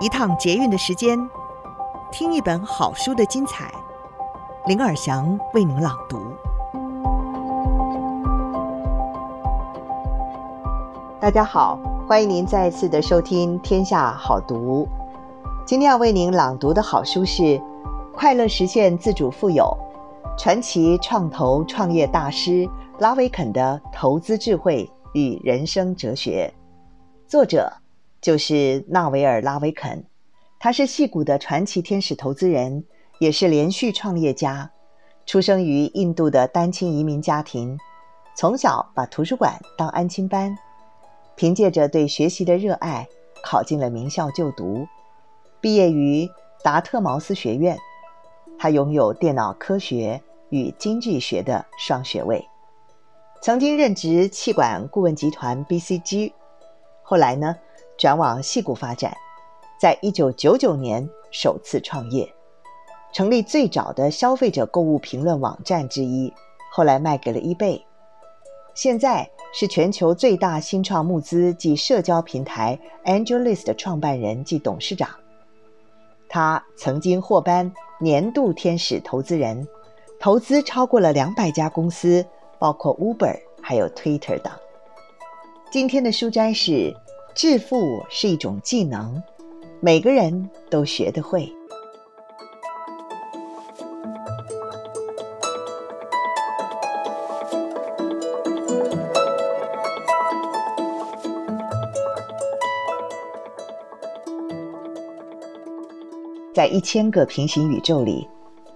一趟捷运的时间，听一本好书的精彩。林尔祥为您朗读。大家好，欢迎您再次的收听《天下好读》。今天要为您朗读的好书是《快乐实现自主富有：传奇创投创业大师拉维肯的投资智慧与人生哲学》，作者，就是纳维尔·拉维肯，他是戏谷的传奇天使投资人，也是连续创业家。出生于印度的单亲移民家庭，从小把图书馆当安亲班，凭借着对学习的热爱，考进了名校就读，毕业于达特茅斯学院。他拥有电脑科学与经济学的双学位，曾经任职气管顾问集团 BCG，后来呢，转往矽谷发展，在一九九九年首次创业，成立最早的消费者购物评论网站之一，后来卖给了 eBay。现在是全球最大新创募资及社交平台 AngelList 的创办人及董事长。他曾经获颁年度天使投资人，投资超过了两百家公司，包括 Uber 还有 Twitter 等。今天的书摘是。致富是一种技能，每个人都学得会。在一千个平行宇宙里，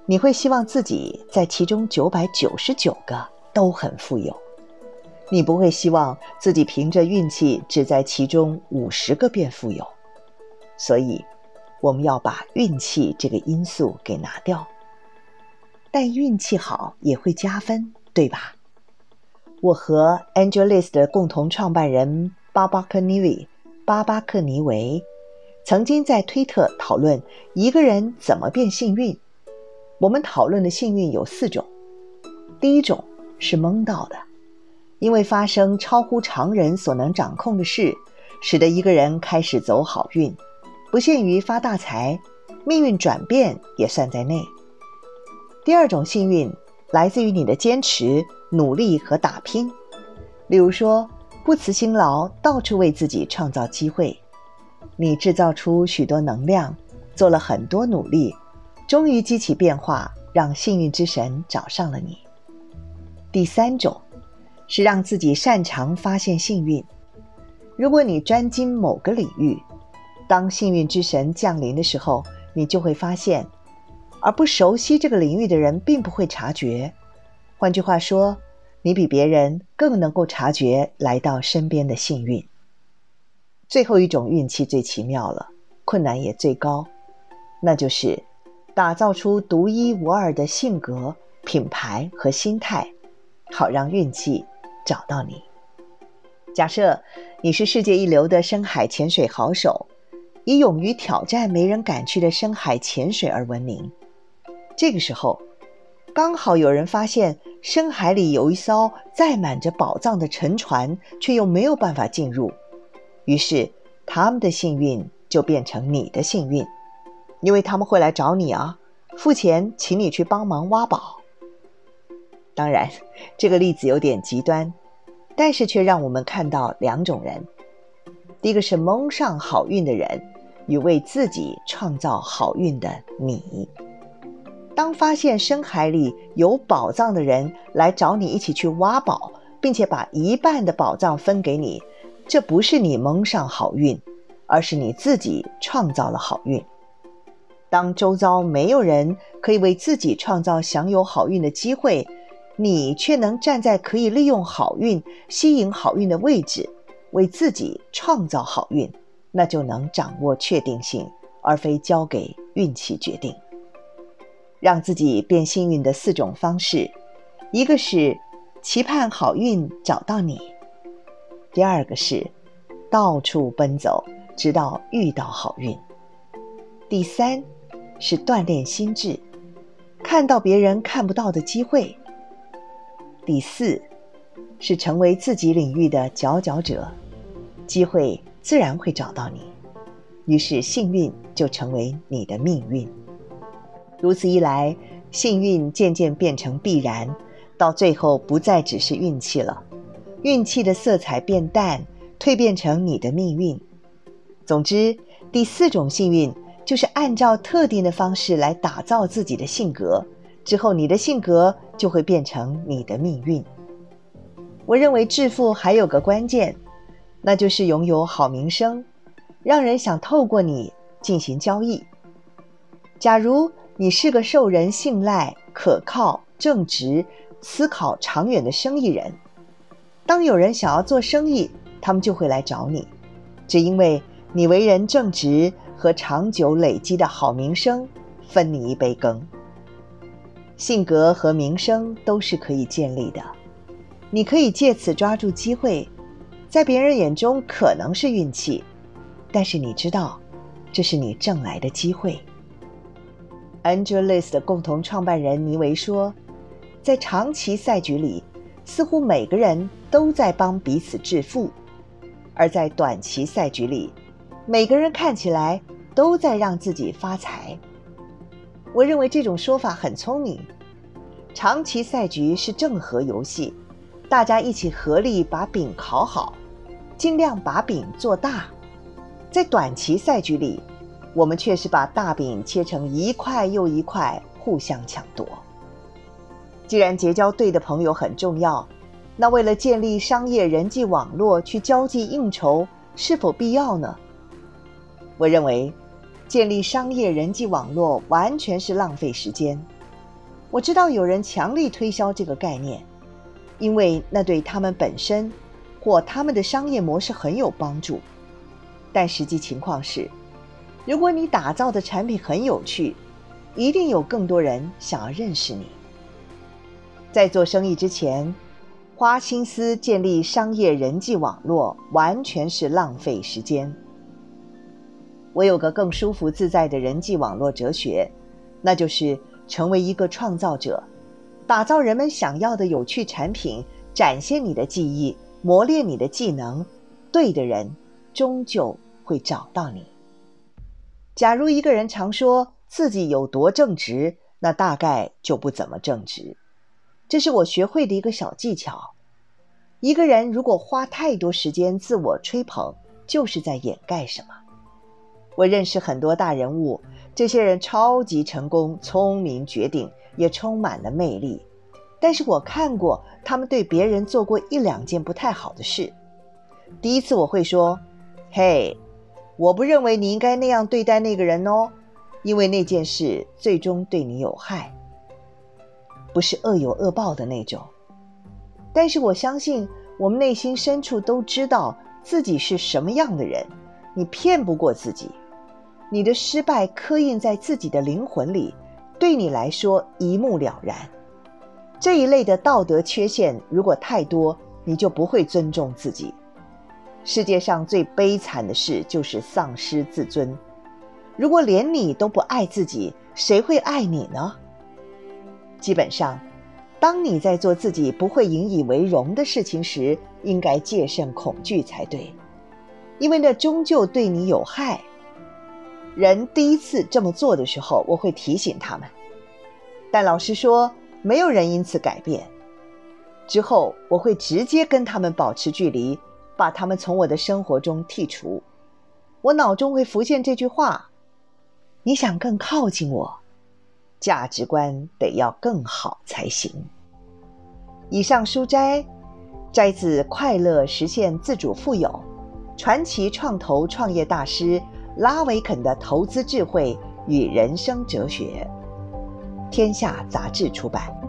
你会希望自己在其中九百九十九个都很富有。你不会希望自己凭着运气只在其中五十个变富有，所以我们要把运气这个因素给拿掉。但运气好也会加分，对吧？我和 AngelList 的共同创办人巴巴克尼维巴巴克尼维曾经在推特讨论一个人怎么变幸运。我们讨论的幸运有四种，第一种是蒙到的。因为发生超乎常人所能掌控的事，使得一个人开始走好运，不限于发大财，命运转变也算在内。第二种幸运来自于你的坚持、努力和打拼，例如说不辞辛劳，到处为自己创造机会，你制造出许多能量，做了很多努力，终于激起变化，让幸运之神找上了你。第三种。是让自己擅长发现幸运。如果你专精某个领域，当幸运之神降临的时候，你就会发现，而不熟悉这个领域的人并不会察觉。换句话说，你比别人更能够察觉来到身边的幸运。最后一种运气最奇妙了，困难也最高，那就是打造出独一无二的性格、品牌和心态，好让运气。找到你。假设你是世界一流的深海潜水好手，以勇于挑战没人敢去的深海潜水而闻名。这个时候，刚好有人发现深海里有一艘载满着宝藏的沉船，却又没有办法进入。于是，他们的幸运就变成你的幸运，因为他们会来找你啊，付钱请你去帮忙挖宝。当然，这个例子有点极端，但是却让我们看到两种人：第一个是蒙上好运的人，与为自己创造好运的你。当发现深海里有宝藏的人来找你一起去挖宝，并且把一半的宝藏分给你，这不是你蒙上好运，而是你自己创造了好运。当周遭没有人可以为自己创造享有好运的机会，你却能站在可以利用好运、吸引好运的位置，为自己创造好运，那就能掌握确定性，而非交给运气决定。让自己变幸运的四种方式，一个是期盼好运找到你；第二个是到处奔走，直到遇到好运；第三是锻炼心智，看到别人看不到的机会。第四，是成为自己领域的佼佼者，机会自然会找到你。于是幸运就成为你的命运。如此一来，幸运渐渐变成必然，到最后不再只是运气了，运气的色彩变淡，蜕变成你的命运。总之，第四种幸运就是按照特定的方式来打造自己的性格，之后你的性格就会变成你的命运。我认为致富还有个关键，那就是拥有好名声。让人想透过你进行交易。假如你是个受人信赖、可靠、正直、思考长远的生意人，当有人想要做生意，他们就会来找你，只因为你为人正直和长久累积的好名声分你一杯羹。性格和名声都是可以建立的，你可以借此抓住机会，在别人眼中可能是运气。但是你知道，这是你挣来的机会。AngelList 的共同创办人尼维说，在长期赛局里，似乎每个人都在帮彼此致富；而在短期赛局里，每个人看起来都在让自己发财。我认为这种说法很聪明。长期赛局是正和游戏，大家一起合力把饼烤好，尽量把饼做大。在短期赛局里，我们却是把大饼切成一块又一块，互相抢夺。既然结交对的朋友很重要，那为了建立商业人际网络去交际应酬是否必要呢？我认为，建立商业人际网络完全是浪费时间。我知道有人强力推销这个概念，因为那对他们本身或他们的商业模式很有帮助。但实际情况是，如果你打造的产品很有趣，一定有更多人想要认识你。在做生意之前，花心思建立商业人际网络，完全是浪费时间。我有个更舒服自在的人际网络哲学，那就是成为一个创造者，打造人们想要的有趣产品，展现你的技艺，磨练你的技能，对的人。终究会找到你。假如一个人常说自己有多正直，那大概就不怎么正直。这是我学会的一个小技巧。一个人如果花太多时间自我吹捧，就是在掩盖什么。我认识很多大人物，这些人超级成功、聪明绝顶，也充满了魅力。但是我看过他们对别人做过一两件不太好的事。第一次我会说。嘿，我不认为你应该那样对待那个人哦，因为那件事最终对你有害，不是恶有恶报的那种。但是我相信，我们内心深处都知道自己是什么样的人，你骗不过自己，你的失败刻印在自己的灵魂里，对你来说一目了然。这一类的道德缺陷如果太多，你就不会尊重自己。世界上最悲惨的事就是丧失自尊。如果连你都不爱自己，谁会爱你呢？基本上，当你在做自己不会引以为荣的事情时，应该戒慎恐惧才对，因为那终究对你有害。人第一次这么做的时候，我会提醒他们，但老实说，没有人因此改变。之后，我会直接跟他们保持距离。把他们从我的生活中剔除，我脑中会浮现这句话：你想更靠近我，价值观得要更好才行。以上书摘摘自《快乐实现自主富有：传奇创投创业大师拉维肯的投资智慧与人生哲学》，天下杂志出版。